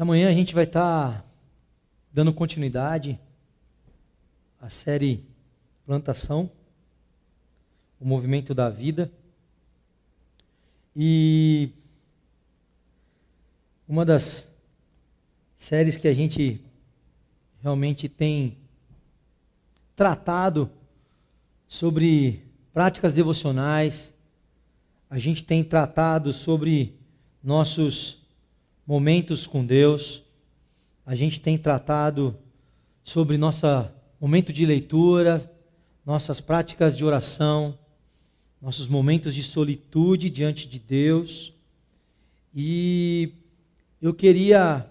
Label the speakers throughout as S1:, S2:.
S1: Essa manhã a gente vai estar tá dando continuidade à série Plantação, o movimento da vida. E uma das séries que a gente realmente tem tratado sobre práticas devocionais, a gente tem tratado sobre nossos momentos com Deus. A gente tem tratado sobre nosso momento de leitura, nossas práticas de oração, nossos momentos de solitude diante de Deus. E eu queria,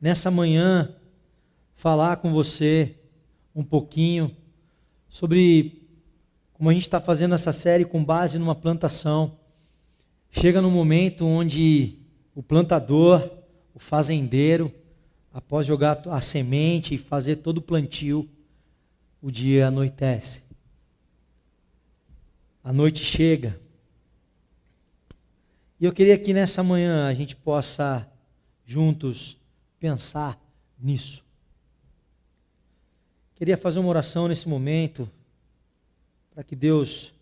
S1: nessa manhã, falar com você um pouquinho sobre como a gente está fazendo essa série com base numa plantação. Chega no momento onde o plantador, o fazendeiro, após jogar a semente e fazer todo o plantio, o dia anoitece. A noite chega. E eu queria que nessa manhã a gente possa juntos pensar nisso. Queria fazer uma oração nesse momento para que Deus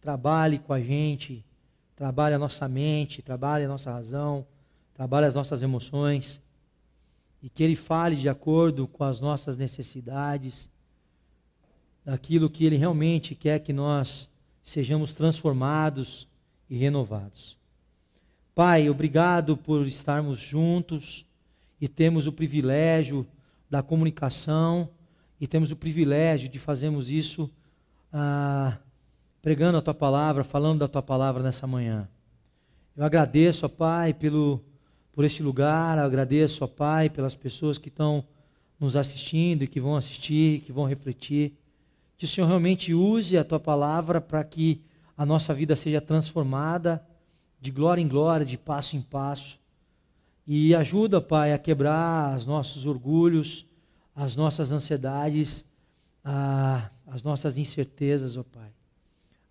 S1: trabalhe com a gente, trabalhe a nossa mente, trabalhe a nossa razão, trabalhe as nossas emoções e que Ele fale de acordo com as nossas necessidades, daquilo que Ele realmente quer que nós sejamos transformados e renovados. Pai, obrigado por estarmos juntos e temos o privilégio da comunicação e temos o privilégio de fazermos isso ah, pregando a Tua palavra, falando da Tua palavra nessa manhã. Eu agradeço, ó Pai, pelo por este lugar. agradeço, ó Pai, pelas pessoas que estão nos assistindo e que vão assistir, que vão refletir. Que o Senhor realmente use a tua palavra para que a nossa vida seja transformada de glória em glória, de passo em passo. E ajuda, Pai, a quebrar os nossos orgulhos, as nossas ansiedades, a, as nossas incertezas, ó Pai.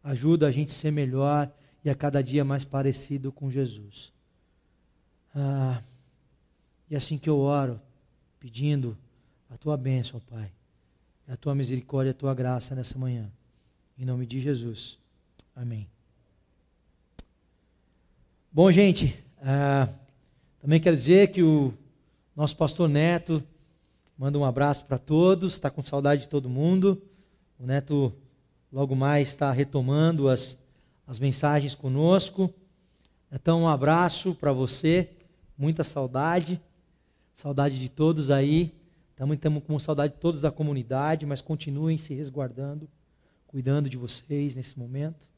S1: Ajuda a gente a ser melhor e a cada dia mais parecido com Jesus. Ah, e assim que eu oro, pedindo a tua bênção, Pai, a tua misericórdia, a tua graça nessa manhã. Em nome de Jesus. Amém. Bom, gente, ah, também quero dizer que o nosso pastor Neto manda um abraço para todos, está com saudade de todo mundo. O Neto logo mais está retomando as, as mensagens conosco. Então, um abraço para você muita saudade, saudade de todos aí. Também estamos com saudade de todos da comunidade, mas continuem se resguardando, cuidando de vocês nesse momento.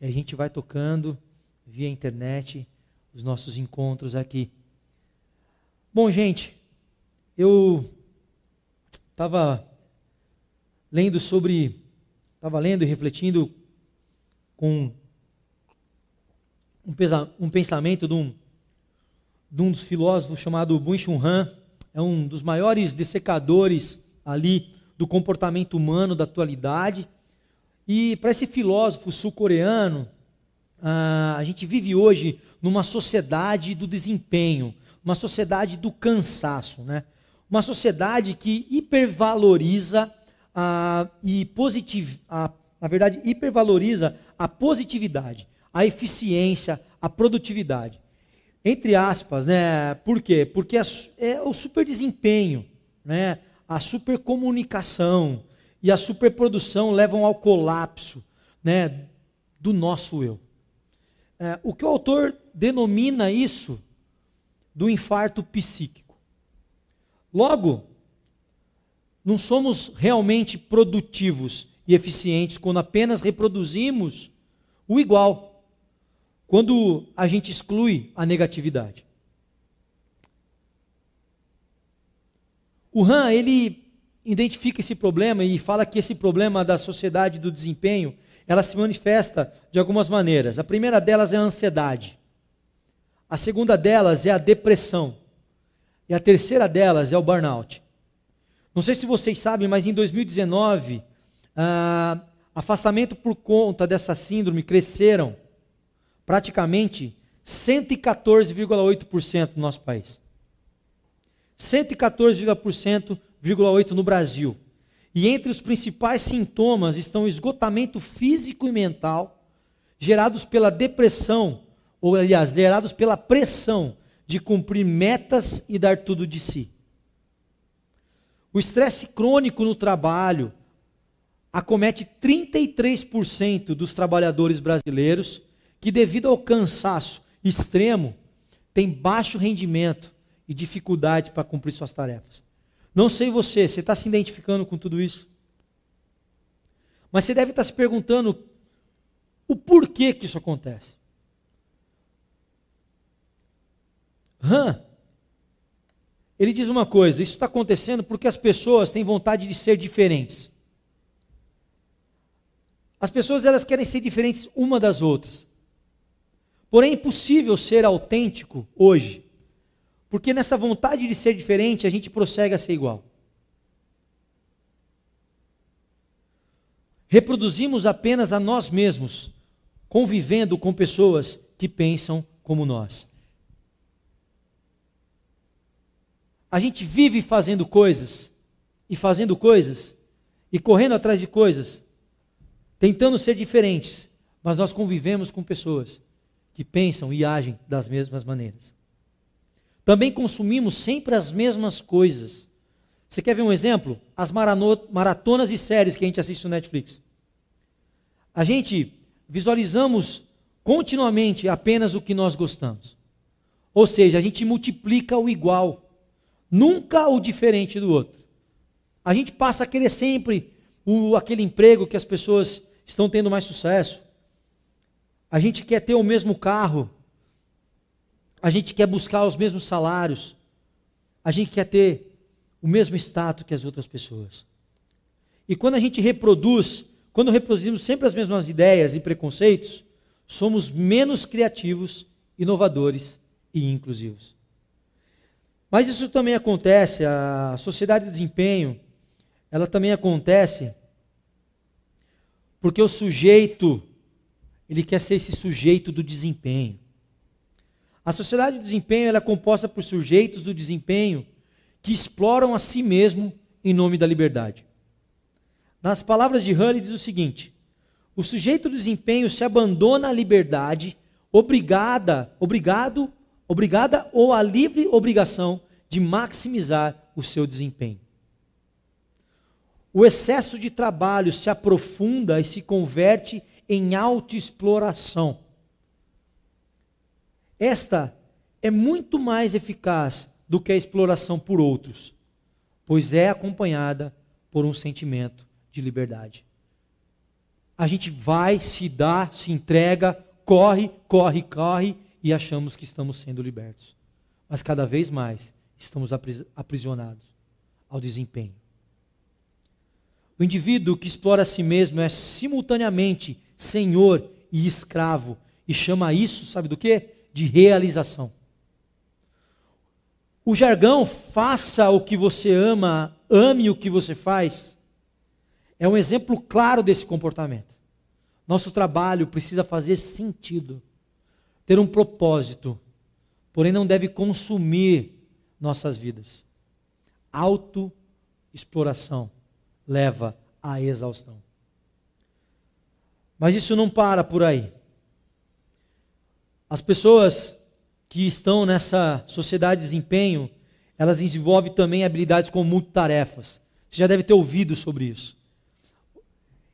S1: E a gente vai tocando via internet os nossos encontros aqui. Bom, gente, eu estava lendo sobre, estava lendo e refletindo com um, pensamento de um de um dos filósofos chamado Byung-Chul Han, é um dos maiores dessecadores ali do comportamento humano da atualidade. E para esse filósofo sul-coreano, ah, a gente vive hoje numa sociedade do desempenho, uma sociedade do cansaço, né? Uma sociedade que hipervaloriza a, e positiv, a, na verdade, hipervaloriza a positividade, a eficiência, a produtividade entre aspas, né? Por quê? Porque é, é o super desempenho, né? A supercomunicação e a superprodução levam ao colapso, né? Do nosso eu. É, o que o autor denomina isso do infarto psíquico. Logo, não somos realmente produtivos e eficientes quando apenas reproduzimos o igual quando a gente exclui a negatividade. O Han, ele identifica esse problema e fala que esse problema da sociedade do desempenho, ela se manifesta de algumas maneiras. A primeira delas é a ansiedade. A segunda delas é a depressão. E a terceira delas é o burnout. Não sei se vocês sabem, mas em 2019, ah, afastamento por conta dessa síndrome cresceram praticamente 114,8% no nosso país. 114,8% no Brasil. E entre os principais sintomas estão o esgotamento físico e mental, gerados pela depressão, ou aliás, gerados pela pressão de cumprir metas e dar tudo de si. O estresse crônico no trabalho acomete 33% dos trabalhadores brasileiros que, devido ao cansaço extremo, têm baixo rendimento e dificuldades para cumprir suas tarefas. Não sei você, você está se identificando com tudo isso? Mas você deve estar se perguntando o porquê que isso acontece. Han, ele diz uma coisa: isso está acontecendo porque as pessoas têm vontade de ser diferentes. As pessoas elas querem ser diferentes uma das outras. Porém, é impossível ser autêntico hoje, porque nessa vontade de ser diferente a gente prossegue a ser igual. Reproduzimos apenas a nós mesmos, convivendo com pessoas que pensam como nós. A gente vive fazendo coisas, e fazendo coisas, e correndo atrás de coisas, tentando ser diferentes, mas nós convivemos com pessoas que pensam e agem das mesmas maneiras. Também consumimos sempre as mesmas coisas. Você quer ver um exemplo? As maratonas e séries que a gente assiste no Netflix. A gente visualizamos continuamente apenas o que nós gostamos. Ou seja, a gente multiplica o igual, nunca o diferente do outro. A gente passa a querer sempre o, aquele emprego que as pessoas estão tendo mais sucesso. A gente quer ter o mesmo carro. A gente quer buscar os mesmos salários. A gente quer ter o mesmo status que as outras pessoas. E quando a gente reproduz, quando reproduzimos sempre as mesmas ideias e preconceitos, somos menos criativos, inovadores e inclusivos. Mas isso também acontece, a sociedade de desempenho, ela também acontece porque o sujeito, ele quer ser esse sujeito do desempenho. A sociedade do desempenho é composta por sujeitos do desempenho que exploram a si mesmo em nome da liberdade. Nas palavras de Hull, diz o seguinte: o sujeito do desempenho se abandona à liberdade, obrigada, obrigado, obrigada ou à livre obrigação de maximizar o seu desempenho. O excesso de trabalho se aprofunda e se converte em autoexploração. Esta é muito mais eficaz do que a exploração por outros, pois é acompanhada por um sentimento de liberdade. A gente vai, se dá, se entrega, corre, corre, corre e achamos que estamos sendo libertos. Mas cada vez mais estamos aprisionados ao desempenho. O indivíduo que explora a si mesmo é simultaneamente senhor e escravo e chama isso, sabe do que? De realização. O jargão faça o que você ama, ame o que você faz, é um exemplo claro desse comportamento. Nosso trabalho precisa fazer sentido, ter um propósito, porém não deve consumir nossas vidas. Autoexploração leva à exaustão. Mas isso não para por aí. As pessoas que estão nessa sociedade de desempenho, elas desenvolvem também habilidades como multitarefas. Você já deve ter ouvido sobre isso.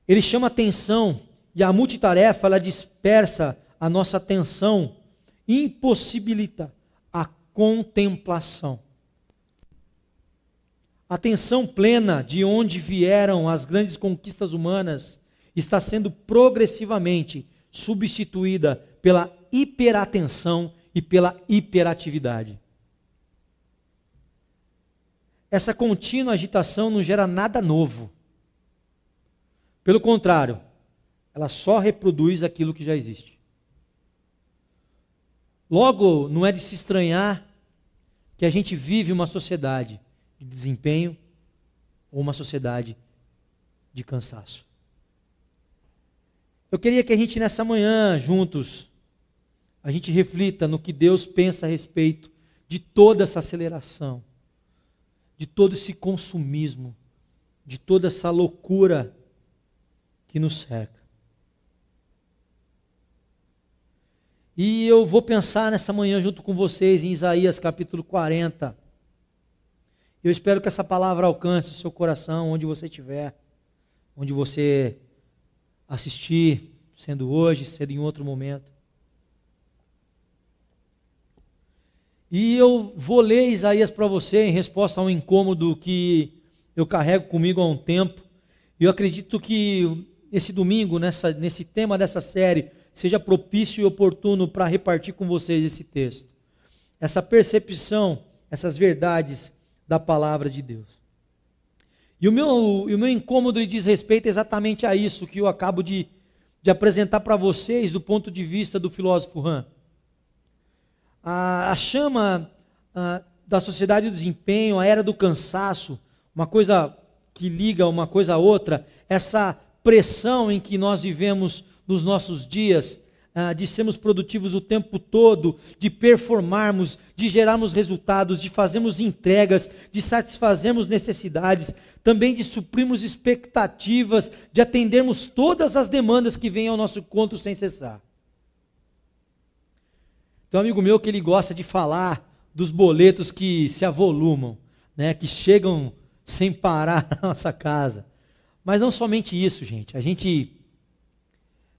S1: Ele chama atenção e a multitarefa ela dispersa a nossa atenção, impossibilita a contemplação atenção plena de onde vieram as grandes conquistas humanas está sendo progressivamente substituída pela hiperatenção e pela hiperatividade. Essa contínua agitação não gera nada novo. Pelo contrário, ela só reproduz aquilo que já existe. Logo, não é de se estranhar que a gente vive uma sociedade de desempenho ou uma sociedade de cansaço. Eu queria que a gente nessa manhã, juntos, a gente reflita no que Deus pensa a respeito de toda essa aceleração, de todo esse consumismo, de toda essa loucura que nos cerca. E eu vou pensar nessa manhã junto com vocês em Isaías capítulo 40. Eu espero que essa palavra alcance o seu coração, onde você estiver, onde você assistir, sendo hoje, sendo em outro momento. E eu vou ler Isaías para você em resposta a um incômodo que eu carrego comigo há um tempo. E eu acredito que esse domingo, nessa, nesse tema dessa série, seja propício e oportuno para repartir com vocês esse texto. Essa percepção, essas verdades da palavra de Deus. E o meu, e o meu incômodo diz respeito exatamente a isso que eu acabo de, de apresentar para vocês do ponto de vista do filósofo Han. A, a chama a, da sociedade do desempenho, a era do cansaço, uma coisa que liga uma coisa a outra, essa pressão em que nós vivemos nos nossos dias, de sermos produtivos o tempo todo, de performarmos, de gerarmos resultados, de fazermos entregas, de satisfazermos necessidades, também de suprirmos expectativas, de atendermos todas as demandas que vêm ao nosso encontro sem cessar. Tem um amigo meu que ele gosta de falar dos boletos que se avolumam, né, que chegam sem parar na nossa casa. Mas não somente isso, gente. A gente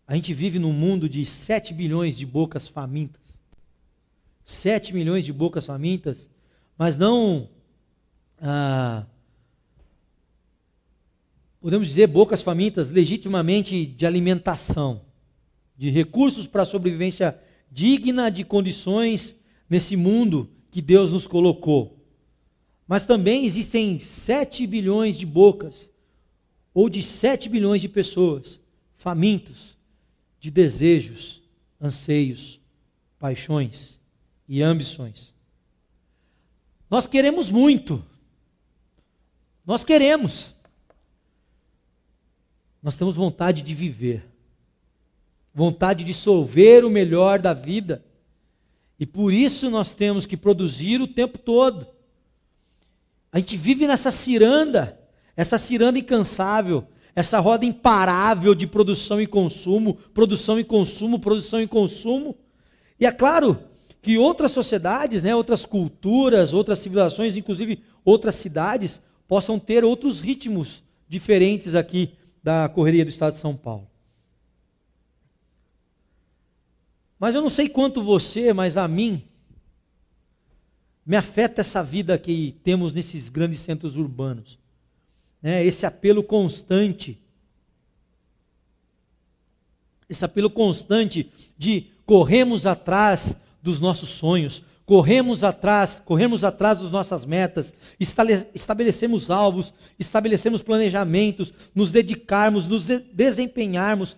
S1: a gente vive num mundo de 7 bilhões de bocas famintas. 7 milhões de bocas famintas, mas não ah, podemos dizer bocas famintas legitimamente de alimentação, de recursos para a sobrevivência digna de condições nesse mundo que Deus nos colocou. Mas também existem 7 bilhões de bocas, ou de 7 bilhões de pessoas famintos de desejos, anseios, paixões e ambições. Nós queremos muito. Nós queremos. Nós temos vontade de viver vontade de solver o melhor da vida. E por isso nós temos que produzir o tempo todo. A gente vive nessa ciranda, essa ciranda incansável, essa roda imparável de produção e consumo, produção e consumo, produção e consumo. E é claro que outras sociedades, né, outras culturas, outras civilizações, inclusive outras cidades, possam ter outros ritmos diferentes aqui da correria do estado de São Paulo. Mas eu não sei quanto você, mas a mim, me afeta essa vida que temos nesses grandes centros urbanos. Né? Esse apelo constante. Esse apelo constante de corremos atrás dos nossos sonhos, corremos atrás, corremos atrás das nossas metas, estabelecemos alvos, estabelecemos planejamentos, nos dedicarmos, nos desempenharmos,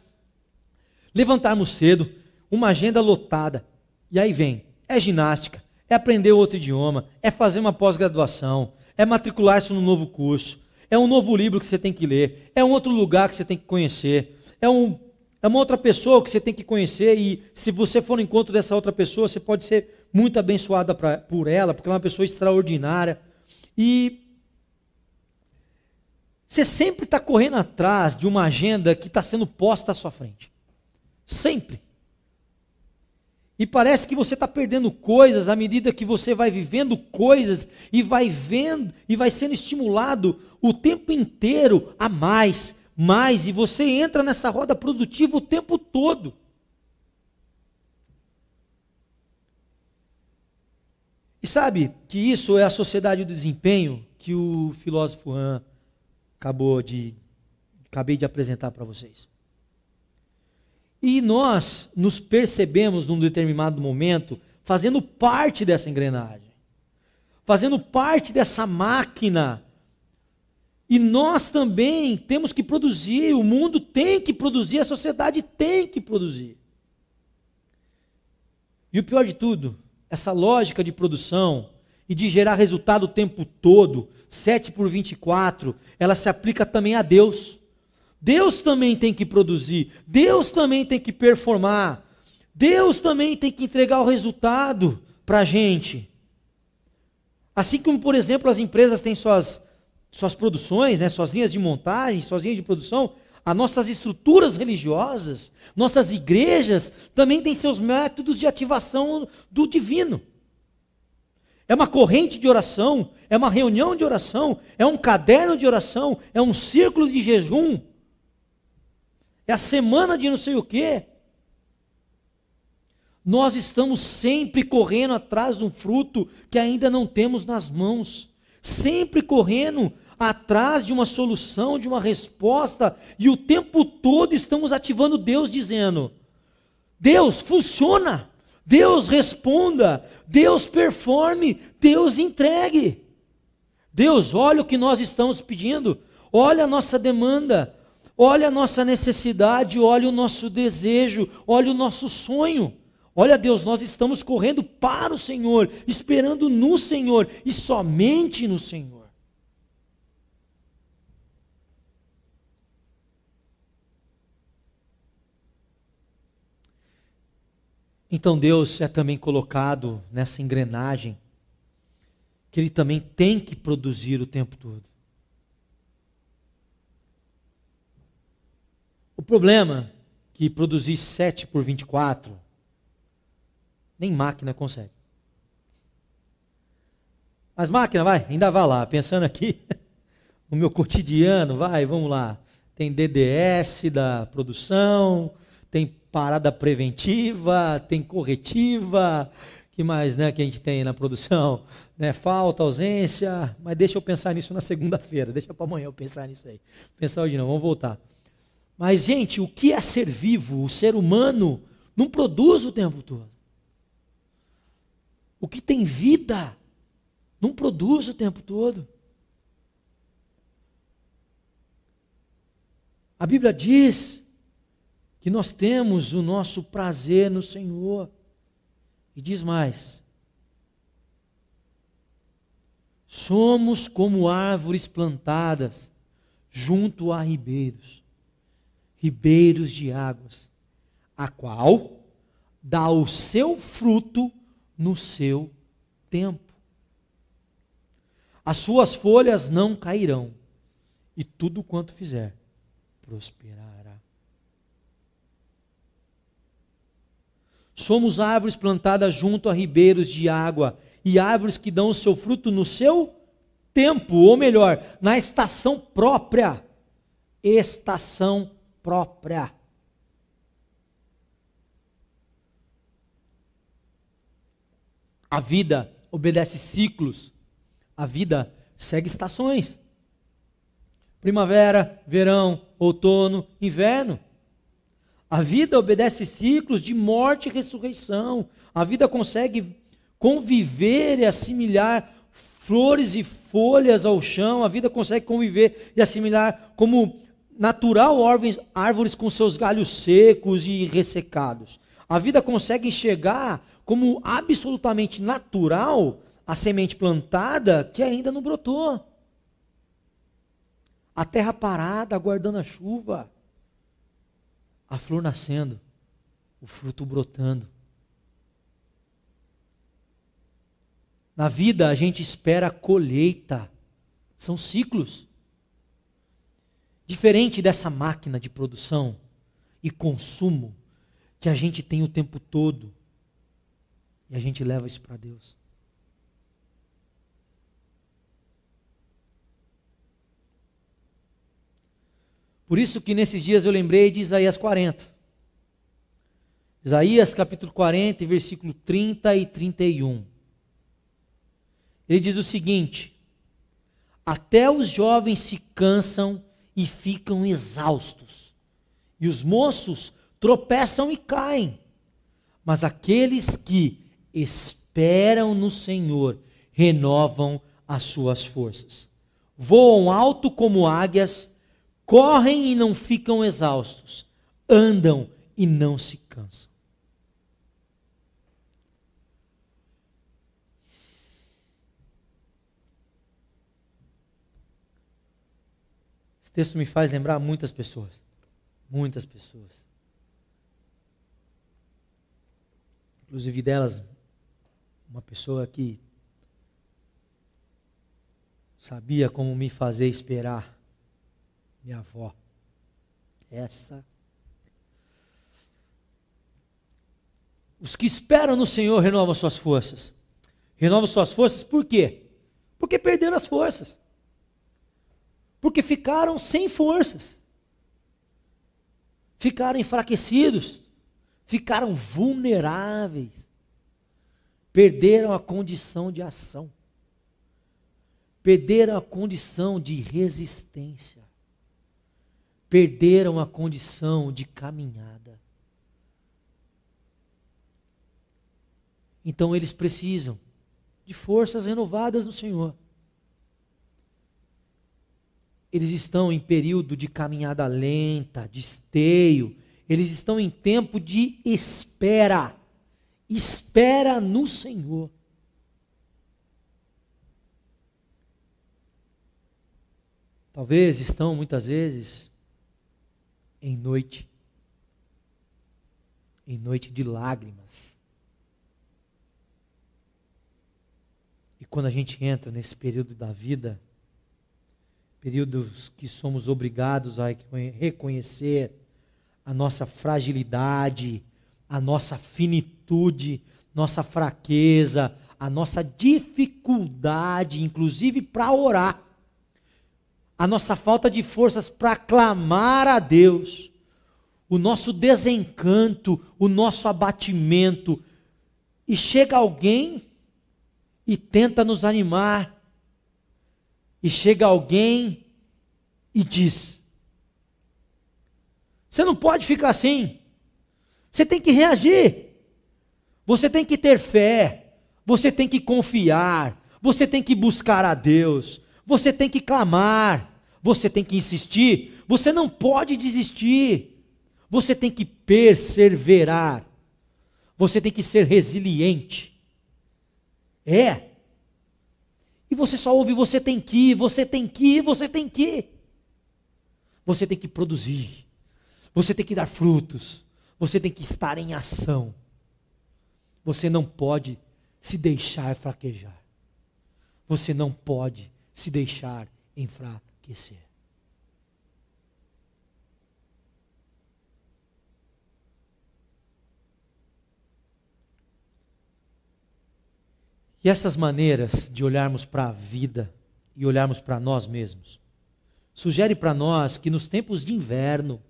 S1: levantarmos cedo, uma agenda lotada. E aí vem, é ginástica, é aprender outro idioma, é fazer uma pós-graduação, é matricular-se num novo curso, é um novo livro que você tem que ler, é um outro lugar que você tem que conhecer, é, um, é uma outra pessoa que você tem que conhecer e se você for no encontro dessa outra pessoa, você pode ser muito abençoada pra, por ela, porque ela é uma pessoa extraordinária. E você sempre está correndo atrás de uma agenda que está sendo posta à sua frente. Sempre. E parece que você está perdendo coisas à medida que você vai vivendo coisas e vai vendo e vai sendo estimulado o tempo inteiro a mais, mais, e você entra nessa roda produtiva o tempo todo. E sabe que isso é a sociedade do desempenho que o filósofo Han acabou de acabei de apresentar para vocês. E nós nos percebemos num determinado momento fazendo parte dessa engrenagem, fazendo parte dessa máquina. E nós também temos que produzir, o mundo tem que produzir, a sociedade tem que produzir. E o pior de tudo, essa lógica de produção e de gerar resultado o tempo todo, 7 por 24, ela se aplica também a Deus. Deus também tem que produzir, Deus também tem que performar, Deus também tem que entregar o resultado para a gente. Assim como, por exemplo, as empresas têm suas, suas produções, né, suas linhas de montagem, suas linhas de produção, as nossas estruturas religiosas, nossas igrejas também têm seus métodos de ativação do divino. É uma corrente de oração, é uma reunião de oração, é um caderno de oração, é um círculo de jejum, é a semana de não sei o quê. Nós estamos sempre correndo atrás de um fruto que ainda não temos nas mãos, sempre correndo atrás de uma solução, de uma resposta, e o tempo todo estamos ativando Deus dizendo: Deus, funciona, Deus responda, Deus performe, Deus entregue. Deus, olha o que nós estamos pedindo, olha a nossa demanda, Olha a nossa necessidade, olha o nosso desejo, olha o nosso sonho. Olha, Deus, nós estamos correndo para o Senhor, esperando no Senhor e somente no Senhor. Então Deus é também colocado nessa engrenagem que Ele também tem que produzir o tempo todo. O problema é que produzir 7 por 24, nem máquina consegue. Mas máquina, vai, ainda vai lá, pensando aqui no meu cotidiano, vai, vamos lá. Tem DDS da produção, tem parada preventiva, tem corretiva, que mais, né, que a gente tem na produção, né, falta, ausência, mas deixa eu pensar nisso na segunda-feira, deixa para amanhã eu pensar nisso aí. Pensar hoje não, vamos voltar. Mas, gente, o que é ser vivo? O ser humano não produz o tempo todo. O que tem vida não produz o tempo todo. A Bíblia diz que nós temos o nosso prazer no Senhor. E diz mais: somos como árvores plantadas junto a ribeiros ribeiros de águas, a qual dá o seu fruto no seu tempo. As suas folhas não cairão, e tudo quanto fizer prosperará. Somos árvores plantadas junto a ribeiros de água, e árvores que dão o seu fruto no seu tempo, ou melhor, na estação própria. Estação própria. A vida obedece ciclos. A vida segue estações. Primavera, verão, outono, inverno. A vida obedece ciclos de morte e ressurreição. A vida consegue conviver e assimilar flores e folhas ao chão. A vida consegue conviver e assimilar como natural árvores com seus galhos secos e ressecados. A vida consegue enxergar como absolutamente natural a semente plantada que ainda não brotou. A terra parada, aguardando a chuva. A flor nascendo, o fruto brotando. Na vida a gente espera a colheita. São ciclos. Diferente dessa máquina de produção e consumo que a gente tem o tempo todo e a gente leva isso para Deus. Por isso que nesses dias eu lembrei de Isaías 40. Isaías capítulo 40, versículo 30 e 31. Ele diz o seguinte: Até os jovens se cansam e ficam exaustos. E os moços tropeçam e caem. Mas aqueles que esperam no Senhor renovam as suas forças. Voam alto como águias, correm e não ficam exaustos, andam e não se cansam. Esse texto me faz lembrar muitas pessoas. Muitas pessoas. Inclusive delas, uma pessoa que sabia como me fazer esperar. Minha avó. Essa. Os que esperam no Senhor renovam suas forças. Renovam suas forças por quê? Porque perderam as forças. Porque ficaram sem forças. Ficaram enfraquecidos. Ficaram vulneráveis. Perderam a condição de ação. Perderam a condição de resistência. Perderam a condição de caminhada. Então eles precisam de forças renovadas no Senhor. Eles estão em período de caminhada lenta, de esteio, eles estão em tempo de espera. Espera no Senhor. Talvez estão muitas vezes em noite, em noite de lágrimas. E quando a gente entra nesse período da vida, períodos que somos obrigados a reconhecer a nossa fragilidade, a nossa finitude, nossa fraqueza, a nossa dificuldade, inclusive para orar, a nossa falta de forças para clamar a Deus, o nosso desencanto, o nosso abatimento, e chega alguém e tenta nos animar, e chega alguém e diz: Você não pode ficar assim. Você tem que reagir. Você tem que ter fé. Você tem que confiar. Você tem que buscar a Deus. Você tem que clamar. Você tem que insistir. Você não pode desistir. Você tem que perseverar. Você tem que ser resiliente. É. E você só ouve, você tem que, você tem que, você tem que. Você tem que produzir. Você tem que dar frutos. Você tem que estar em ação. Você não pode se deixar fraquejar. Você não pode se deixar enfraquecer. E essas maneiras de olharmos para a vida e olharmos para nós mesmos, sugere para nós que nos tempos de inverno,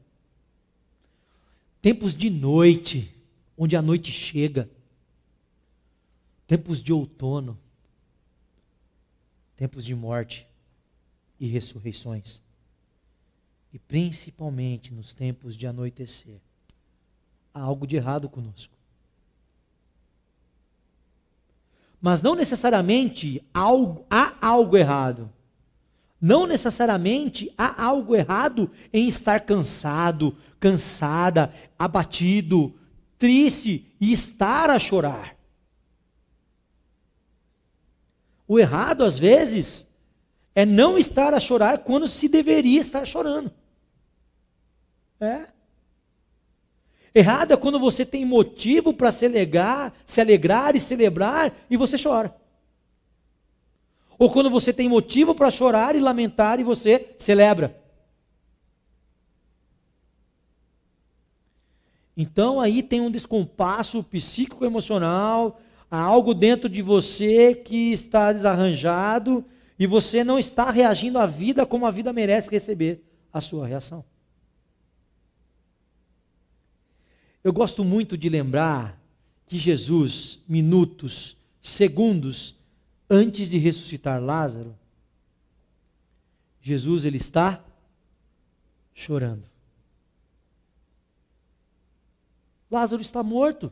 S1: tempos de noite, onde a noite chega, tempos de outono, tempos de morte e ressurreições, e principalmente nos tempos de anoitecer, há algo de errado conosco. Mas não necessariamente algo, há algo errado. Não necessariamente há algo errado em estar cansado, cansada, abatido, triste e estar a chorar. O errado, às vezes, é não estar a chorar quando se deveria estar chorando. É. Errado é quando você tem motivo para se alegrar, se alegrar e celebrar e você chora. Ou quando você tem motivo para chorar e lamentar e você celebra. Então aí tem um descompasso psíquico-emocional, há algo dentro de você que está desarranjado e você não está reagindo à vida como a vida merece receber a sua reação. Eu gosto muito de lembrar que Jesus, minutos, segundos antes de ressuscitar Lázaro, Jesus ele está chorando. Lázaro está morto.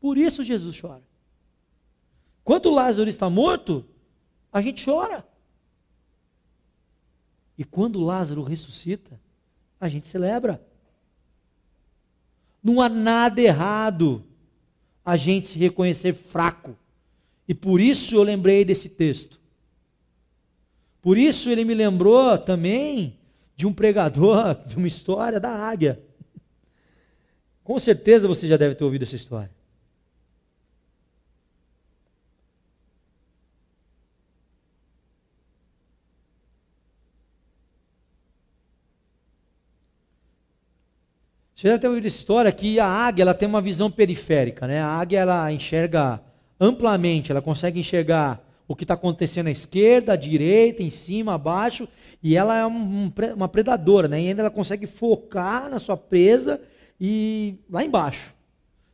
S1: Por isso Jesus chora. Quando Lázaro está morto, a gente chora. E quando Lázaro ressuscita, a gente celebra. Não há nada errado a gente se reconhecer fraco. E por isso eu lembrei desse texto. Por isso ele me lembrou também de um pregador, de uma história da águia. Com certeza você já deve ter ouvido essa história. Você já teve ouvido essa história que a águia ela tem uma visão periférica, né? A águia ela enxerga amplamente, ela consegue enxergar o que está acontecendo à esquerda, à direita, em cima, abaixo, e ela é um, uma predadora, né? E ainda ela consegue focar na sua presa e lá embaixo.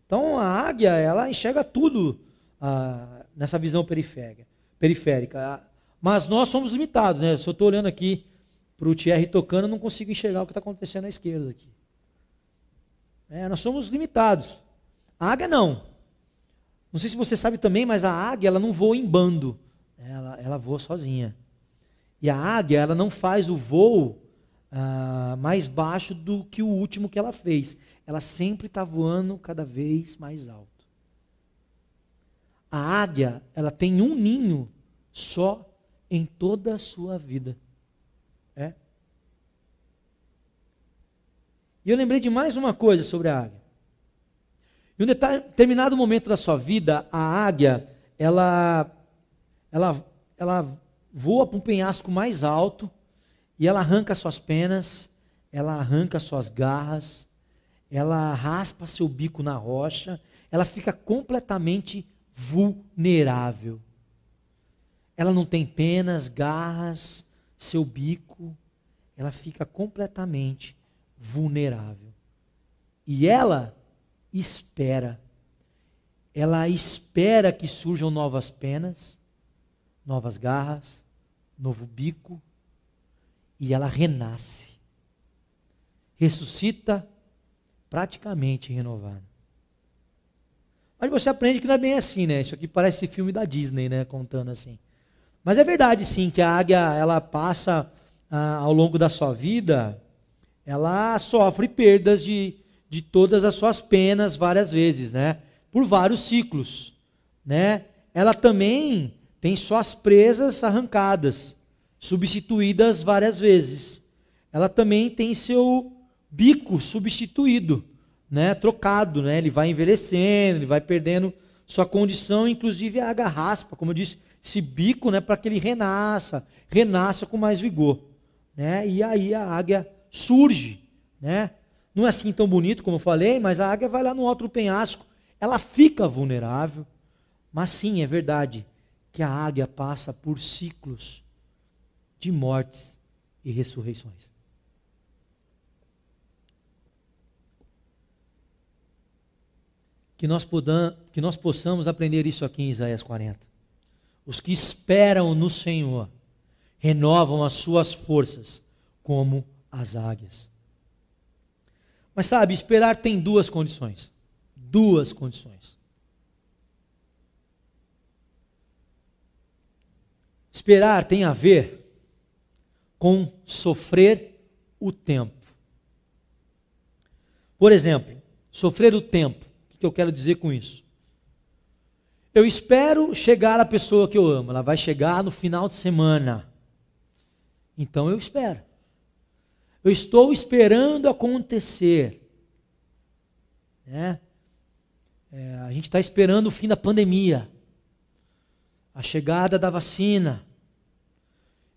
S1: Então a águia ela enxerga tudo ah, nessa visão periférica, periférica. Mas nós somos limitados, né? Se eu estou olhando aqui para o Thierry tocando, eu não consigo enxergar o que está acontecendo à esquerda aqui. É, nós somos limitados. A águia não. Não sei se você sabe também, mas a águia ela não voa em bando. Ela, ela voa sozinha. E a águia ela não faz o voo ah, mais baixo do que o último que ela fez. Ela sempre está voando cada vez mais alto. A águia ela tem um ninho só em toda a sua vida. É. E eu lembrei de mais uma coisa sobre a águia. Em um determinado momento da sua vida, a águia, ela, ela, ela voa para um penhasco mais alto e ela arranca suas penas, ela arranca suas garras, ela raspa seu bico na rocha, ela fica completamente vulnerável. Ela não tem penas, garras, seu bico, ela fica completamente vulnerável. E ela espera. Ela espera que surjam novas penas, novas garras, novo bico, e ela renasce. Ressuscita praticamente renovada. Mas você aprende que não é bem assim, né? Isso aqui parece filme da Disney, né? Contando assim. Mas é verdade, sim, que a águia, ela passa ah, ao longo da sua vida, ela sofre perdas de, de todas as suas penas várias vezes, né? Por vários ciclos, né? Ela também tem suas presas arrancadas, substituídas várias vezes. Ela também tem seu bico substituído, né? Trocado, né? Ele vai envelhecendo, ele vai perdendo sua condição, inclusive a água raspa, como eu disse, esse bico, né, para que ele renasça, renasça com mais vigor, né? E aí a águia surge, né? Não é assim tão bonito como eu falei, mas a águia vai lá no do penhasco, ela fica vulnerável. Mas sim, é verdade que a águia passa por ciclos de mortes e ressurreições. Que nós, podam, que nós possamos aprender isso aqui em Isaías 40. Os que esperam no Senhor renovam as suas forças como as águias. Mas sabe, esperar tem duas condições. Duas condições. Esperar tem a ver com sofrer o tempo. Por exemplo, sofrer o tempo. O que eu quero dizer com isso? Eu espero chegar a pessoa que eu amo. Ela vai chegar no final de semana. Então eu espero. Eu estou esperando acontecer. Né? É, a gente está esperando o fim da pandemia, a chegada da vacina.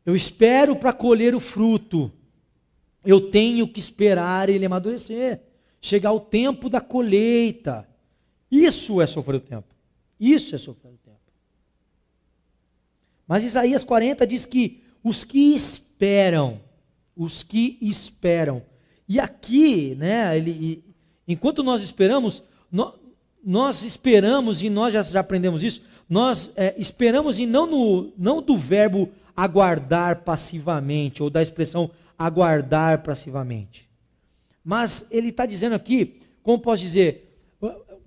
S1: Eu espero para colher o fruto. Eu tenho que esperar ele amadurecer. Chegar o tempo da colheita. Isso é sofrer o tempo. Isso é sofrer o tempo. Mas Isaías 40 diz que os que esperam os que esperam. E aqui, né, ele, enquanto nós esperamos, nós, nós esperamos e nós já, já aprendemos isso, nós é, esperamos e não, no, não do verbo aguardar passivamente, ou da expressão aguardar passivamente. Mas ele está dizendo aqui, como posso dizer,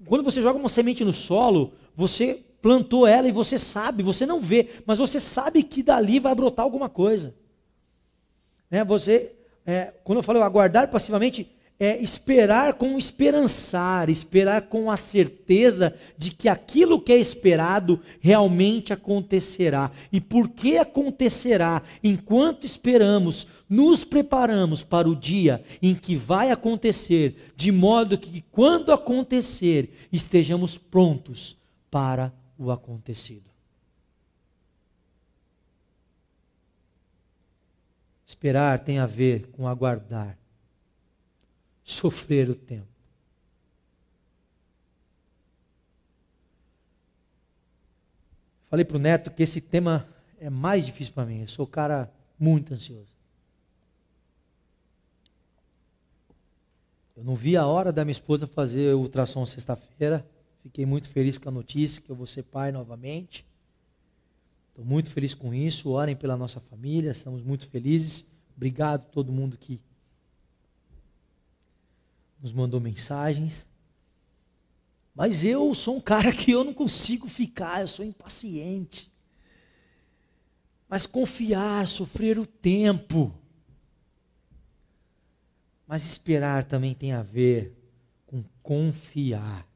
S1: quando você joga uma semente no solo, você plantou ela e você sabe, você não vê, mas você sabe que dali vai brotar alguma coisa. Né? Você, é, quando eu falo aguardar passivamente, é esperar com esperançar, esperar com a certeza de que aquilo que é esperado realmente acontecerá. E por que acontecerá? Enquanto esperamos, nos preparamos para o dia em que vai acontecer, de modo que quando acontecer, estejamos prontos para o acontecido. Esperar tem a ver com aguardar. sofrer o tempo. Falei para o Neto que esse tema é mais difícil para mim. Eu sou um cara muito ansioso. Eu não vi a hora da minha esposa fazer ultrassom sexta-feira. Fiquei muito feliz com a notícia que eu vou ser pai novamente. Estou muito feliz com isso. Orem pela nossa família, estamos muito felizes. Obrigado a todo mundo que nos mandou mensagens. Mas eu sou um cara que eu não consigo ficar, eu sou impaciente. Mas confiar, sofrer o tempo. Mas esperar também tem a ver com confiar.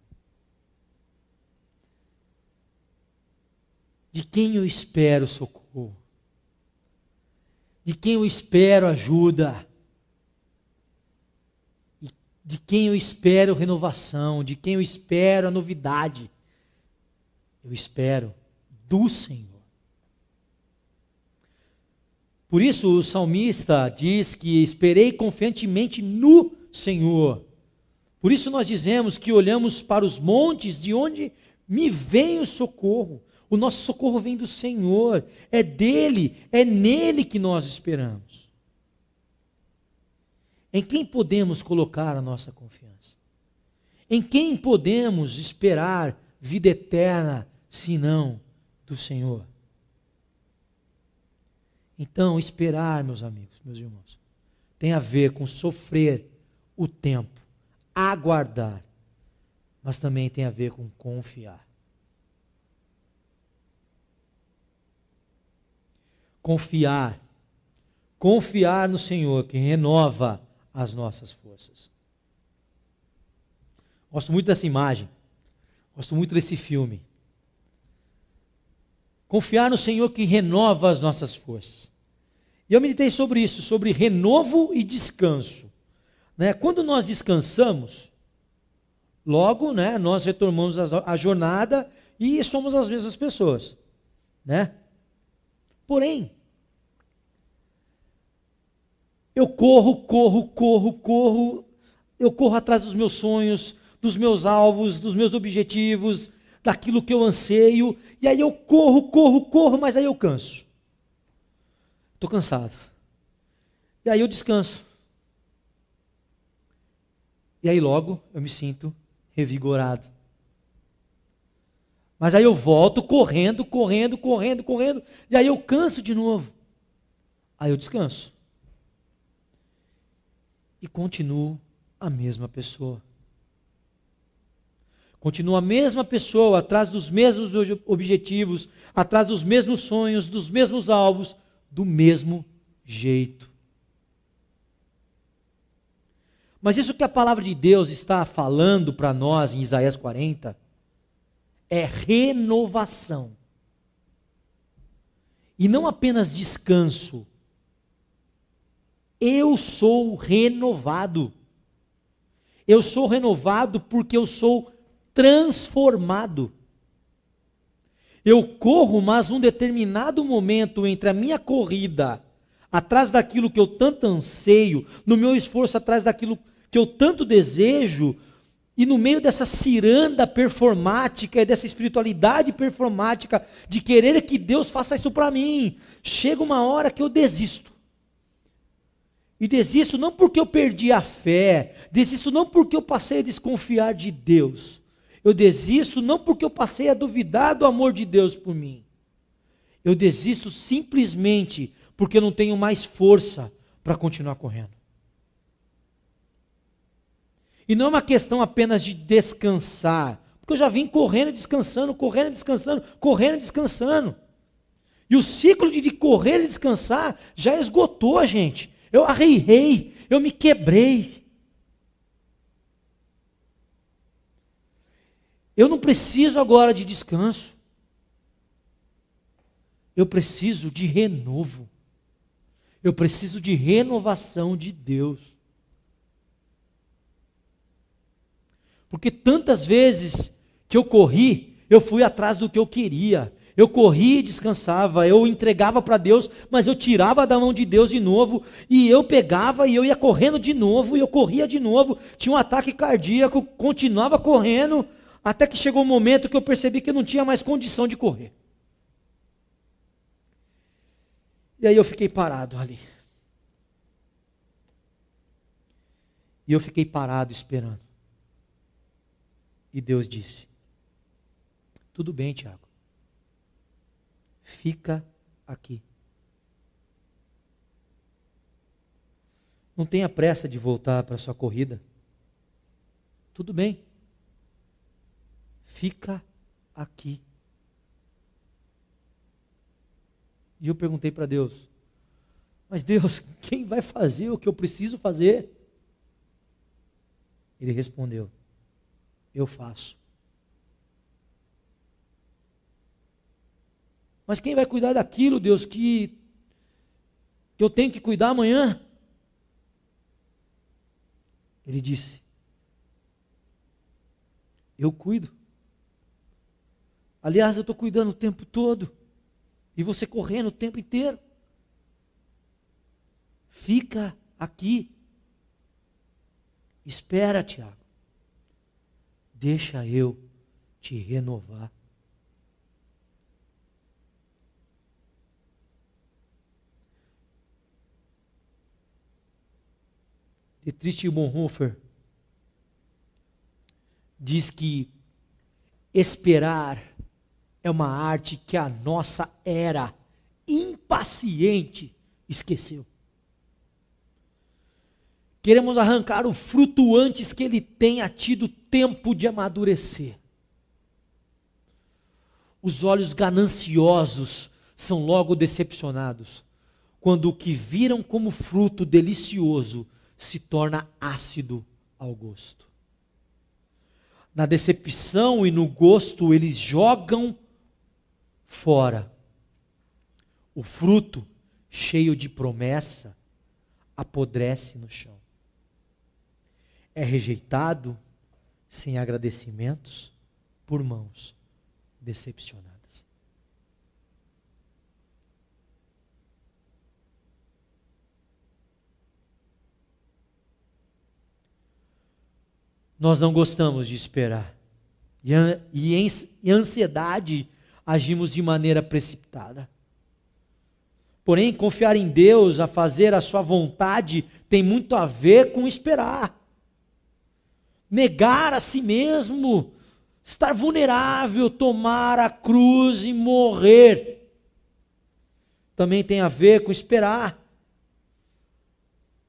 S1: De quem eu espero socorro? De quem eu espero ajuda? De quem eu espero renovação? De quem eu espero a novidade? Eu espero do Senhor. Por isso o salmista diz que esperei confiantemente no Senhor. Por isso nós dizemos que olhamos para os montes de onde me vem o socorro. O nosso socorro vem do Senhor, é dele, é nele que nós esperamos. Em quem podemos colocar a nossa confiança? Em quem podemos esperar vida eterna, senão do Senhor? Então, esperar, meus amigos, meus irmãos, tem a ver com sofrer o tempo, aguardar, mas também tem a ver com confiar. Confiar. Confiar no Senhor que renova as nossas forças. Gosto muito dessa imagem. Gosto muito desse filme. Confiar no Senhor que renova as nossas forças. E eu meditei sobre isso, sobre renovo e descanso. Né? Quando nós descansamos, logo né, nós retomamos a, jornada e somos as mesmas pessoas. Né? Porém, eu corro, corro, corro, corro, eu corro atrás dos meus sonhos, dos meus alvos, dos meus objetivos, daquilo que eu anseio, e aí eu corro, corro, corro, mas aí eu canso. Estou cansado. E aí eu descanso. E aí logo eu me sinto revigorado. Mas aí eu volto correndo, correndo, correndo, correndo, e aí eu canso de novo. Aí eu descanso. E continuo a mesma pessoa. Continuo a mesma pessoa, atrás dos mesmos objetivos, atrás dos mesmos sonhos, dos mesmos alvos, do mesmo jeito. Mas isso que a palavra de Deus está falando para nós em Isaías 40 é renovação. E não apenas descanso. Eu sou renovado. Eu sou renovado porque eu sou transformado. Eu corro, mas um determinado momento entre a minha corrida, atrás daquilo que eu tanto anseio, no meu esforço atrás daquilo que eu tanto desejo, e no meio dessa ciranda performática dessa espiritualidade performática de querer que Deus faça isso para mim, chega uma hora que eu desisto. E desisto não porque eu perdi a fé, desisto não porque eu passei a desconfiar de Deus. Eu desisto não porque eu passei a duvidar do amor de Deus por mim. Eu desisto simplesmente porque eu não tenho mais força para continuar correndo. E não é uma questão apenas de descansar, porque eu já vim correndo, descansando, correndo, descansando, correndo, descansando. E o ciclo de correr e descansar já esgotou, gente. Eu arreirei, eu me quebrei. Eu não preciso agora de descanso. Eu preciso de renovo. Eu preciso de renovação de Deus. Porque tantas vezes que eu corri, eu fui atrás do que eu queria. Eu corria e descansava, eu entregava para Deus, mas eu tirava da mão de Deus de novo, e eu pegava e eu ia correndo de novo, e eu corria de novo. Tinha um ataque cardíaco, continuava correndo, até que chegou um momento que eu percebi que eu não tinha mais condição de correr. E aí eu fiquei parado ali. E eu fiquei parado esperando. E Deus disse: Tudo bem, Tiago. Fica aqui. Não tenha pressa de voltar para sua corrida. Tudo bem. Fica aqui. E eu perguntei para Deus: Mas Deus, quem vai fazer o que eu preciso fazer? Ele respondeu: Eu faço. Mas quem vai cuidar daquilo, Deus, que, que eu tenho que cuidar amanhã? Ele disse: Eu cuido. Aliás, eu estou cuidando o tempo todo. E você correndo o tempo inteiro. Fica aqui. Espera, Tiago. Deixa eu te renovar. Dietrich Bonhoeffer diz que esperar é uma arte que a nossa era impaciente esqueceu. Queremos arrancar o fruto antes que ele tenha tido tempo de amadurecer. Os olhos gananciosos são logo decepcionados quando o que viram como fruto delicioso se torna ácido ao gosto. Na decepção e no gosto, eles jogam fora. O fruto, cheio de promessa, apodrece no chão. É rejeitado sem agradecimentos por mãos decepcionadas. Nós não gostamos de esperar. E, em ansiedade agimos de maneira precipitada. Porém, confiar em Deus, a fazer a sua vontade, tem muito a ver com esperar. Negar a si mesmo, estar vulnerável, tomar a cruz e morrer. Também tem a ver com esperar.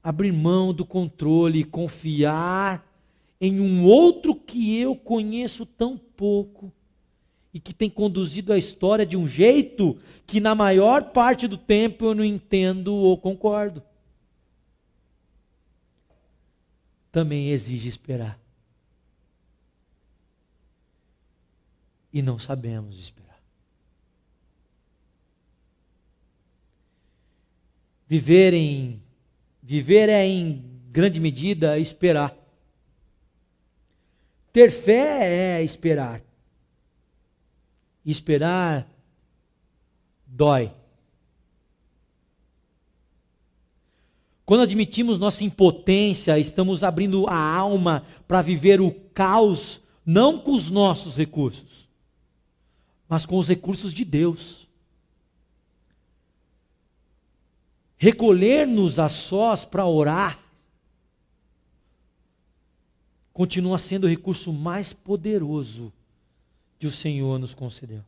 S1: Abrir mão do controle e confiar em um outro que eu conheço tão pouco e que tem conduzido a história de um jeito que, na maior parte do tempo, eu não entendo ou concordo. Também exige esperar. E não sabemos esperar. Viver em viver é em grande medida esperar. Ter fé é esperar. Esperar dói. Quando admitimos nossa impotência, estamos abrindo a alma para viver o caos, não com os nossos recursos, mas com os recursos de Deus. Recolher-nos a sós para orar continua sendo o recurso mais poderoso que o Senhor nos concedeu.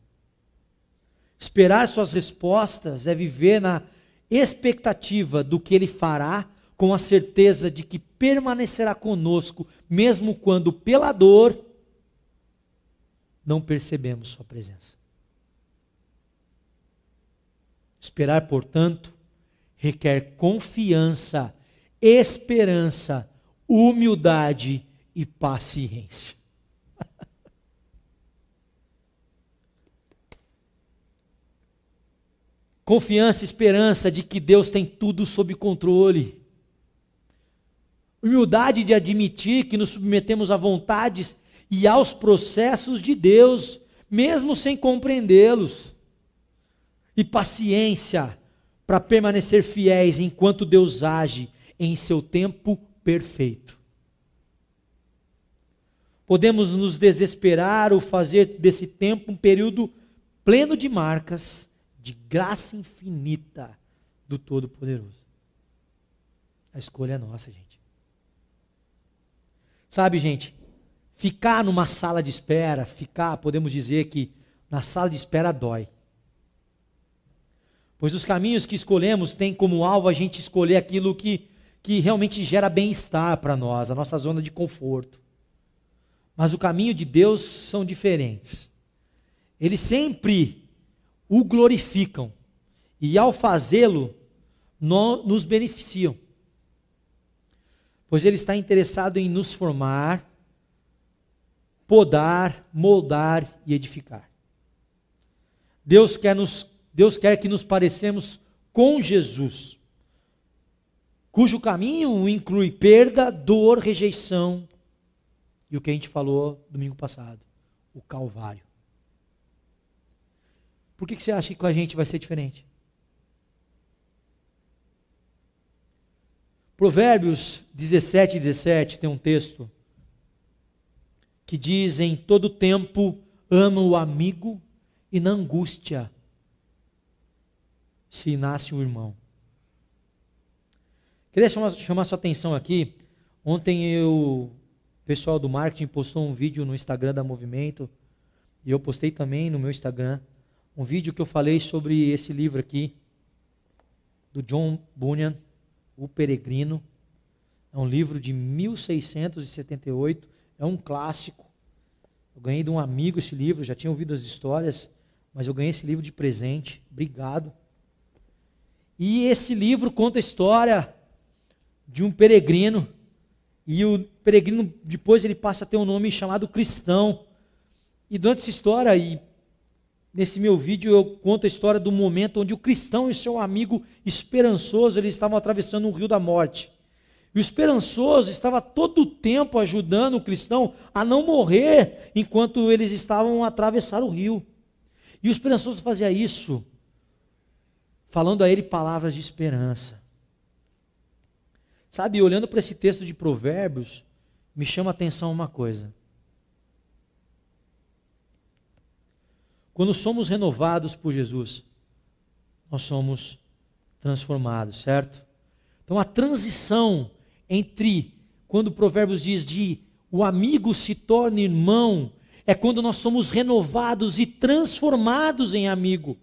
S1: Esperar suas respostas é viver na expectativa do que Ele fará, com a certeza de que permanecerá conosco, mesmo quando pela dor não percebemos Sua presença. Esperar, portanto, requer confiança, esperança, humildade e paciência. Confiança esperança de que Deus tem tudo sob controle. Humildade de admitir que nos submetemos a vontades e aos processos de Deus, mesmo sem compreendê-los. E paciência para permanecer fiéis enquanto Deus age em seu tempo perfeito. Podemos nos desesperar ou fazer desse tempo um período pleno de marcas de graça infinita do Todo-Poderoso. A escolha é nossa, gente. Sabe, gente, ficar numa sala de espera, ficar, podemos dizer que na sala de espera dói. Pois os caminhos que escolhemos têm como alvo a gente escolher aquilo que, que realmente gera bem-estar para nós, a nossa zona de conforto. Mas o caminho de Deus são diferentes. Eles sempre o glorificam e ao fazê-lo nos beneficiam. Pois ele está interessado em nos formar, podar, moldar e edificar. Deus quer nos Deus quer que nos parecemos com Jesus, cujo caminho inclui perda, dor, rejeição e o que a gente falou domingo passado, o Calvário. Por que, que você acha que com a gente vai ser diferente? Provérbios 17, 17 tem um texto que diz: Em todo tempo ama o amigo e na angústia se nasce um irmão. Queria chamar, chamar sua atenção aqui. Ontem eu, o pessoal do marketing postou um vídeo no Instagram da Movimento e eu postei também no meu Instagram um vídeo que eu falei sobre esse livro aqui do John Bunyan, O Peregrino. É um livro de 1678, é um clássico. Eu ganhei de um amigo esse livro, já tinha ouvido as histórias, mas eu ganhei esse livro de presente. Obrigado. E esse livro conta a história de um peregrino. E o peregrino, depois, ele passa a ter um nome chamado cristão. E durante essa história, e nesse meu vídeo, eu conto a história do momento onde o cristão e seu amigo esperançoso, eles estavam atravessando um rio da morte. E o esperançoso estava todo o tempo ajudando o cristão a não morrer enquanto eles estavam a atravessar o rio. E o esperançoso fazia isso falando a ele palavras de esperança. Sabe, olhando para esse texto de Provérbios, me chama a atenção uma coisa. Quando somos renovados por Jesus, nós somos transformados, certo? Então a transição entre quando o Provérbios diz de o amigo se torna irmão, é quando nós somos renovados e transformados em amigo.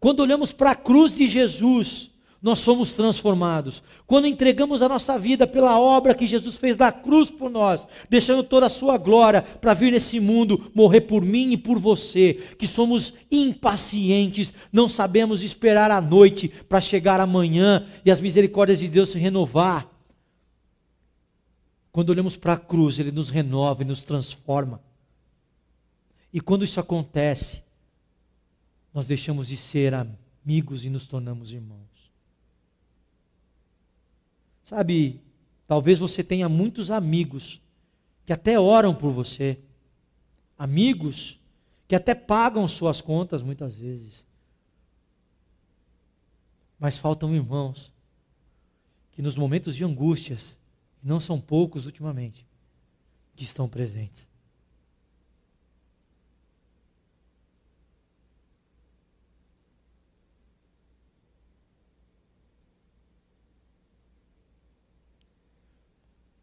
S1: Quando olhamos para a cruz de Jesus, nós somos transformados. Quando entregamos a nossa vida pela obra que Jesus fez da cruz por nós, deixando toda a sua glória para vir nesse mundo morrer por mim e por você, que somos impacientes, não sabemos esperar a noite para chegar amanhã e as misericórdias de Deus se renovar. Quando olhamos para a cruz, Ele nos renova e nos transforma. E quando isso acontece, nós deixamos de ser amigos e nos tornamos irmãos. Sabe, talvez você tenha muitos amigos que até oram por você, amigos que até pagam suas contas muitas vezes. Mas faltam irmãos que nos momentos de angústias, não são poucos ultimamente, que estão presentes.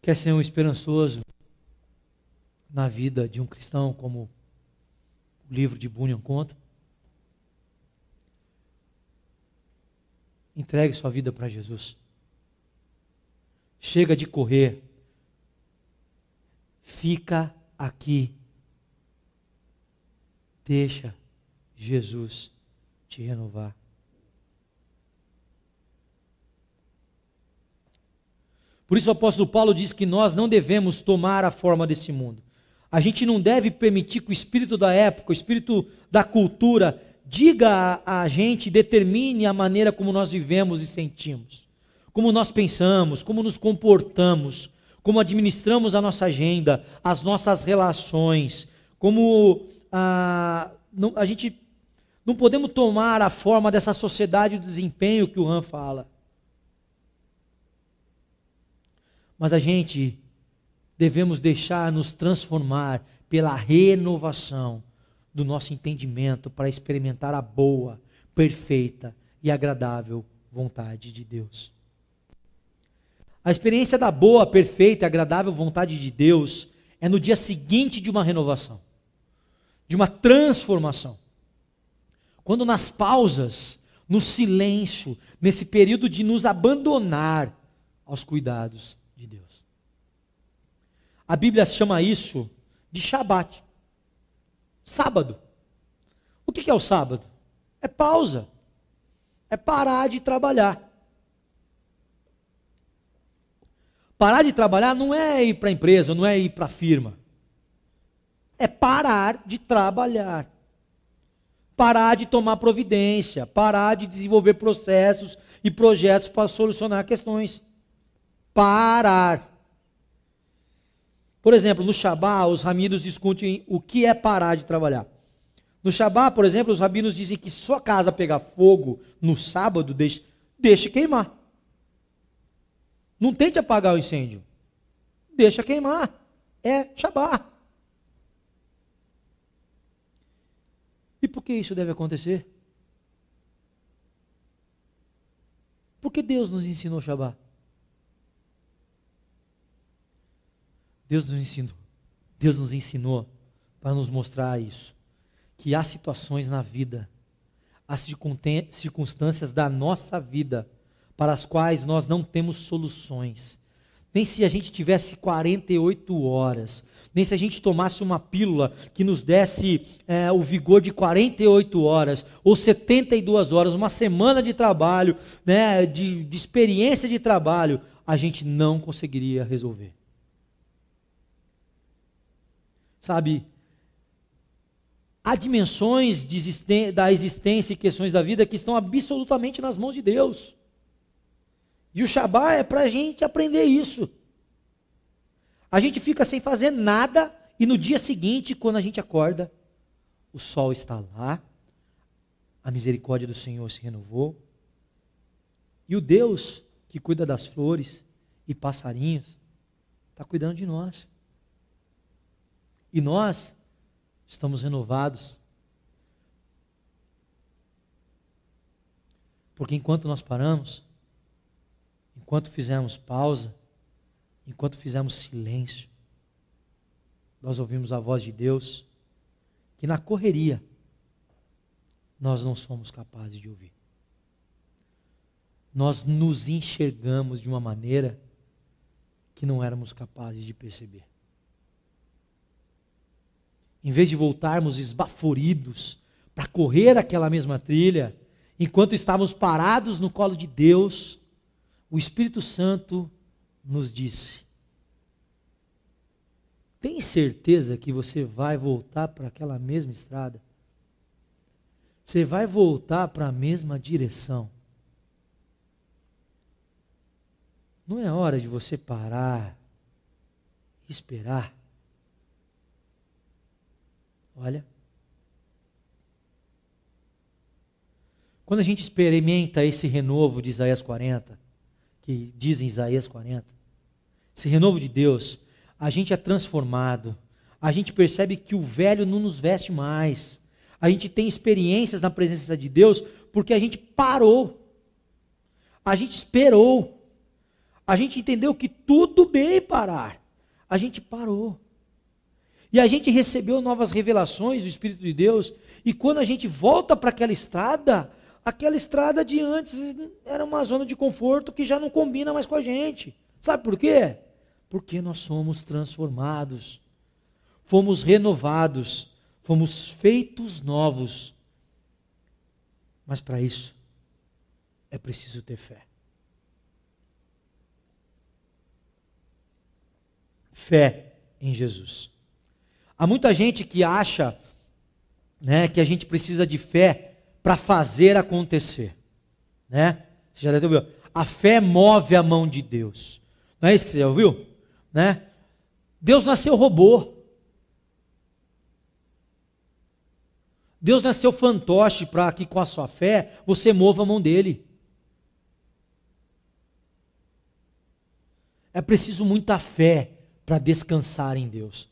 S1: Quer ser um esperançoso na vida de um cristão, como o livro de Bunyan conta? Entregue sua vida para Jesus. Chega de correr. Fica aqui. Deixa Jesus te renovar. Por isso o apóstolo Paulo diz que nós não devemos tomar a forma desse mundo. A gente não deve permitir que o espírito da época, o espírito da cultura, diga a, a gente, determine a maneira como nós vivemos e sentimos, como nós pensamos, como nos comportamos, como administramos a nossa agenda, as nossas relações, como a, ah, a gente Não podemos tomar a forma dessa sociedade do desempenho que o Han fala. Mas a gente devemos deixar nos transformar pela renovação do nosso entendimento para experimentar a boa, perfeita e agradável vontade de Deus. A experiência da boa, perfeita e agradável vontade de Deus é no dia seguinte de uma renovação, de uma transformação. Quando nas pausas, no silêncio, nesse período de nos abandonar aos cuidados. A Bíblia chama isso de Shabat. Sábado. O que é o sábado? É pausa. É parar de trabalhar. Parar de trabalhar não é ir para a empresa, não é ir para a firma. É parar de trabalhar parar de tomar providência, parar de desenvolver processos e projetos para solucionar questões. Parar. Por exemplo, no Shabá, os rabinos discutem o que é parar de trabalhar. No Shabá, por exemplo, os rabinos dizem que se sua casa pegar fogo no sábado, deixe, deixe queimar. Não tente apagar o incêndio. Deixa queimar. É Shabá. E por que isso deve acontecer? Porque Deus nos ensinou Shabá. Deus nos ensinou. Deus nos ensinou para nos mostrar isso. Que há situações na vida, há circunstâncias da nossa vida para as quais nós não temos soluções nem se a gente tivesse 48 horas, nem se a gente tomasse uma pílula que nos desse é, o vigor de 48 horas, ou 72 horas, uma semana de trabalho, né, de, de experiência de trabalho, a gente não conseguiria resolver. Sabe, há dimensões de da existência e questões da vida que estão absolutamente nas mãos de Deus. E o Shabá é para a gente aprender isso. A gente fica sem fazer nada e no dia seguinte, quando a gente acorda, o sol está lá, a misericórdia do Senhor se renovou. E o Deus que cuida das flores e passarinhos está cuidando de nós. E nós estamos renovados. Porque enquanto nós paramos, enquanto fizemos pausa, enquanto fizemos silêncio, nós ouvimos a voz de Deus que na correria nós não somos capazes de ouvir. Nós nos enxergamos de uma maneira que não éramos capazes de perceber. Em vez de voltarmos esbaforidos para correr aquela mesma trilha, enquanto estávamos parados no colo de Deus, o Espírito Santo nos disse: Tem certeza que você vai voltar para aquela mesma estrada? Você vai voltar para a mesma direção? Não é hora de você parar, esperar. Olha. Quando a gente experimenta esse renovo de Isaías 40, que diz em Isaías 40. Esse renovo de Deus, a gente é transformado, a gente percebe que o velho não nos veste mais, a gente tem experiências na presença de Deus porque a gente parou, a gente esperou, a gente entendeu que tudo bem parar, a gente parou. E a gente recebeu novas revelações do Espírito de Deus, e quando a gente volta para aquela estrada, aquela estrada de antes era uma zona de conforto que já não combina mais com a gente. Sabe por quê? Porque nós somos transformados, fomos renovados, fomos feitos novos. Mas para isso é preciso ter fé. Fé em Jesus. Há muita gente que acha né, que a gente precisa de fé para fazer acontecer. Né? Você já deve ter ouvido. A fé move a mão de Deus. Não é isso que você já ouviu? Né? Deus nasceu robô. Deus seu fantoche para que com a sua fé você mova a mão dele. É preciso muita fé para descansar em Deus.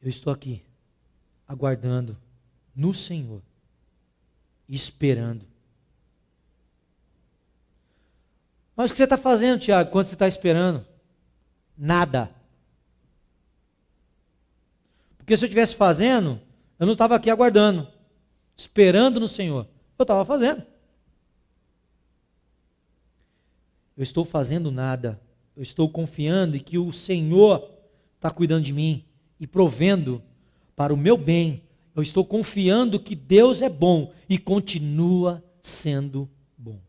S1: Eu estou aqui, aguardando no Senhor, esperando. Mas o que você está fazendo, Tiago, quando você está esperando? Nada. Porque se eu estivesse fazendo, eu não estava aqui aguardando, esperando no Senhor. Eu estava fazendo. Eu estou fazendo nada. Eu estou confiando em que o Senhor está cuidando de mim e provendo para o meu bem. Eu estou confiando que Deus é bom e continua sendo bom.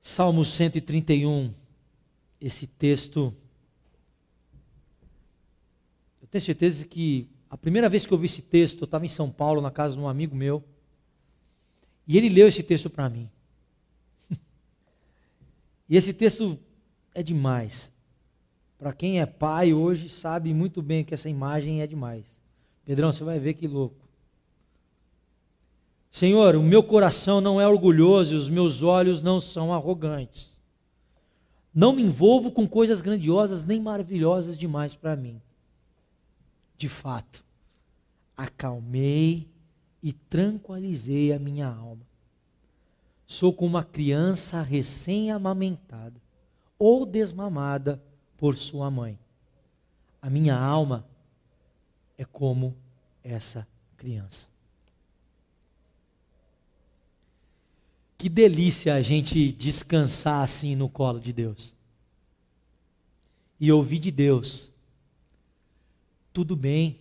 S1: Salmo 131, esse texto. Eu tenho certeza que a primeira vez que eu vi esse texto, eu estava em São Paulo, na casa de um amigo meu, e ele leu esse texto para mim. e esse texto é demais. Para quem é pai hoje sabe muito bem que essa imagem é demais. Pedrão, você vai ver que louco. Senhor, o meu coração não é orgulhoso e os meus olhos não são arrogantes. Não me envolvo com coisas grandiosas nem maravilhosas demais para mim. De fato, acalmei e tranquilizei a minha alma. Sou como uma criança recém-amamentada ou desmamada por sua mãe. A minha alma é como essa criança. Que delícia a gente descansar assim no colo de Deus. E ouvir de Deus. Tudo bem.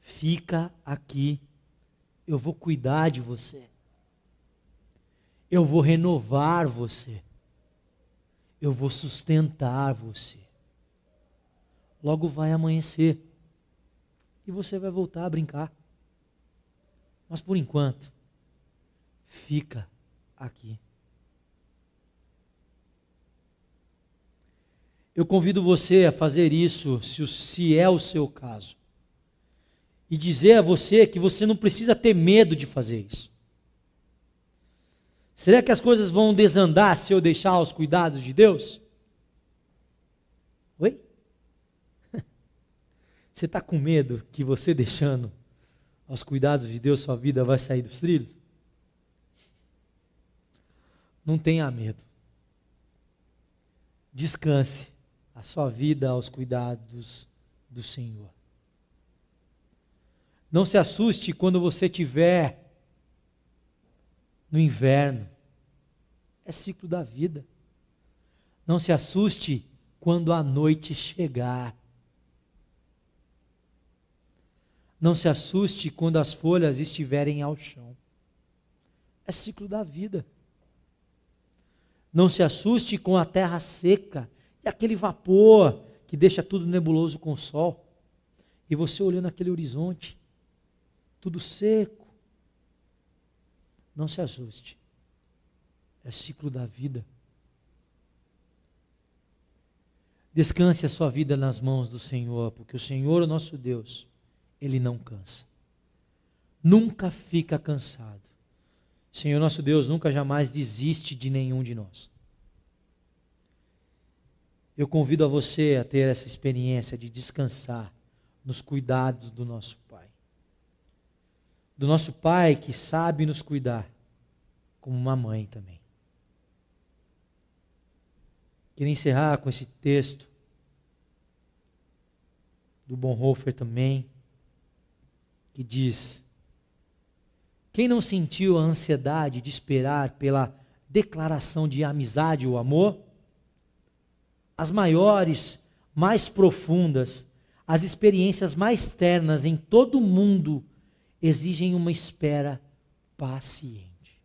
S1: Fica aqui. Eu vou cuidar de você. Eu vou renovar você eu vou sustentar você. Logo vai amanhecer e você vai voltar a brincar. Mas por enquanto, fica aqui. Eu convido você a fazer isso, se é o seu caso. E dizer a você que você não precisa ter medo de fazer isso. Será que as coisas vão desandar se eu deixar os cuidados de Deus? Oi? Você está com medo que você deixando aos cuidados de Deus sua vida vai sair dos trilhos? Não tenha medo. Descanse a sua vida aos cuidados do Senhor. Não se assuste quando você tiver no inverno, é ciclo da vida. Não se assuste quando a noite chegar. Não se assuste quando as folhas estiverem ao chão. É ciclo da vida. Não se assuste com a terra seca e aquele vapor que deixa tudo nebuloso com o sol. E você olhando aquele horizonte, tudo seco. Não se assuste é ciclo da vida. Descanse a sua vida nas mãos do Senhor, porque o Senhor, o nosso Deus, ele não cansa. Nunca fica cansado. Senhor, nosso Deus, nunca jamais desiste de nenhum de nós. Eu convido a você a ter essa experiência de descansar nos cuidados do nosso. Do nosso Pai que sabe nos cuidar, como uma mãe também. Queria encerrar com esse texto do Bonhoeffer também, que diz: Quem não sentiu a ansiedade de esperar pela declaração de amizade ou amor? As maiores, mais profundas, as experiências mais ternas em todo o mundo exigem uma espera paciente.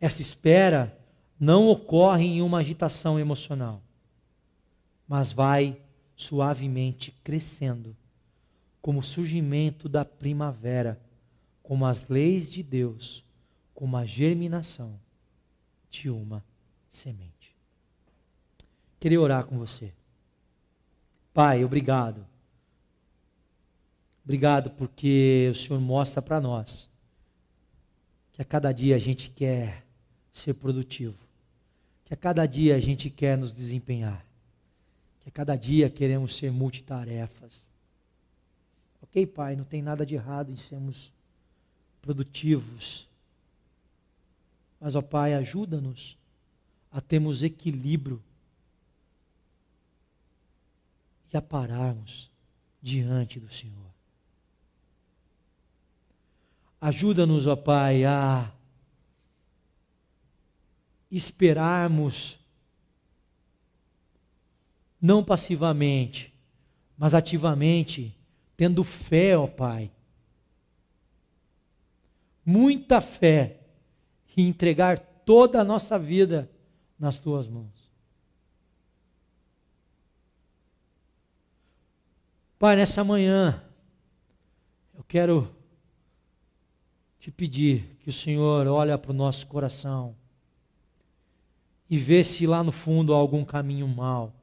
S1: Essa espera não ocorre em uma agitação emocional, mas vai suavemente crescendo, como o surgimento da primavera, como as leis de Deus, como a germinação de uma semente. Queria orar com você. Pai, obrigado. Obrigado porque o Senhor mostra para nós que a cada dia a gente quer ser produtivo, que a cada dia a gente quer nos desempenhar, que a cada dia queremos ser multitarefas. Ok, Pai, não tem nada de errado em sermos produtivos, mas, ó Pai, ajuda-nos a termos equilíbrio e a pararmos diante do Senhor. Ajuda-nos, ó Pai, a esperarmos, não passivamente, mas ativamente, tendo fé, ó Pai. Muita fé e entregar toda a nossa vida nas tuas mãos. Pai, nessa manhã, eu quero te pedir que o Senhor olhe para o nosso coração e vê se lá no fundo há algum caminho mal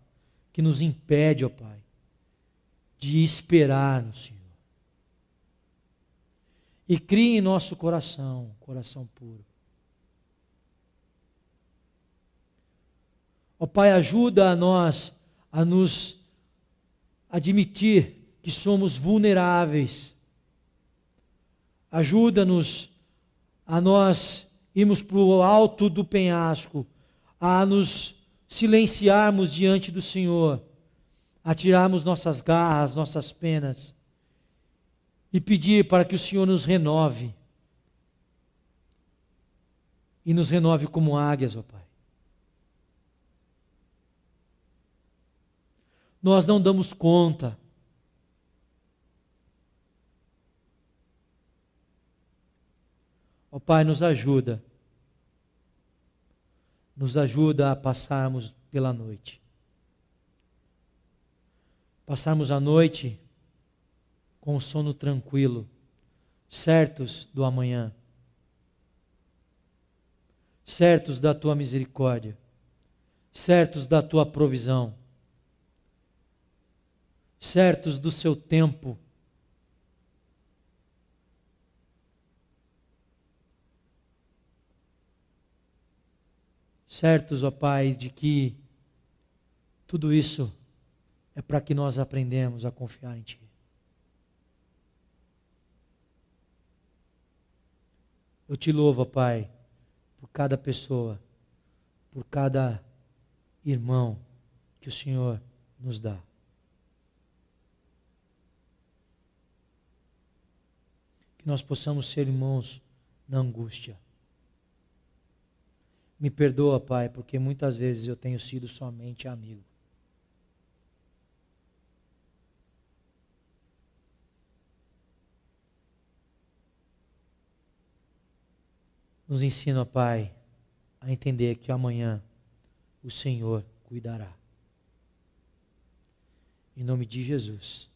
S1: que nos impede, ó Pai, de esperar no Senhor. E crie em nosso coração, coração puro. Ó Pai, ajuda a nós a nos admitir que somos vulneráveis Ajuda-nos a nós irmos para o alto do penhasco, a nos silenciarmos diante do Senhor, a tirarmos nossas garras, nossas penas e pedir para que o Senhor nos renove. E nos renove como águias, ó Pai. Nós não damos conta Ó oh, Pai, nos ajuda. Nos ajuda a passarmos pela noite. Passarmos a noite com o sono tranquilo, certos do amanhã, certos da tua misericórdia, certos da tua provisão, certos do seu tempo certos, ó Pai, de que tudo isso é para que nós aprendemos a confiar em Ti. Eu te louvo, ó Pai, por cada pessoa, por cada irmão que o Senhor nos dá. Que nós possamos ser irmãos na angústia me perdoa, Pai, porque muitas vezes eu tenho sido somente amigo. Nos ensina, Pai, a entender que amanhã o Senhor cuidará. Em nome de Jesus.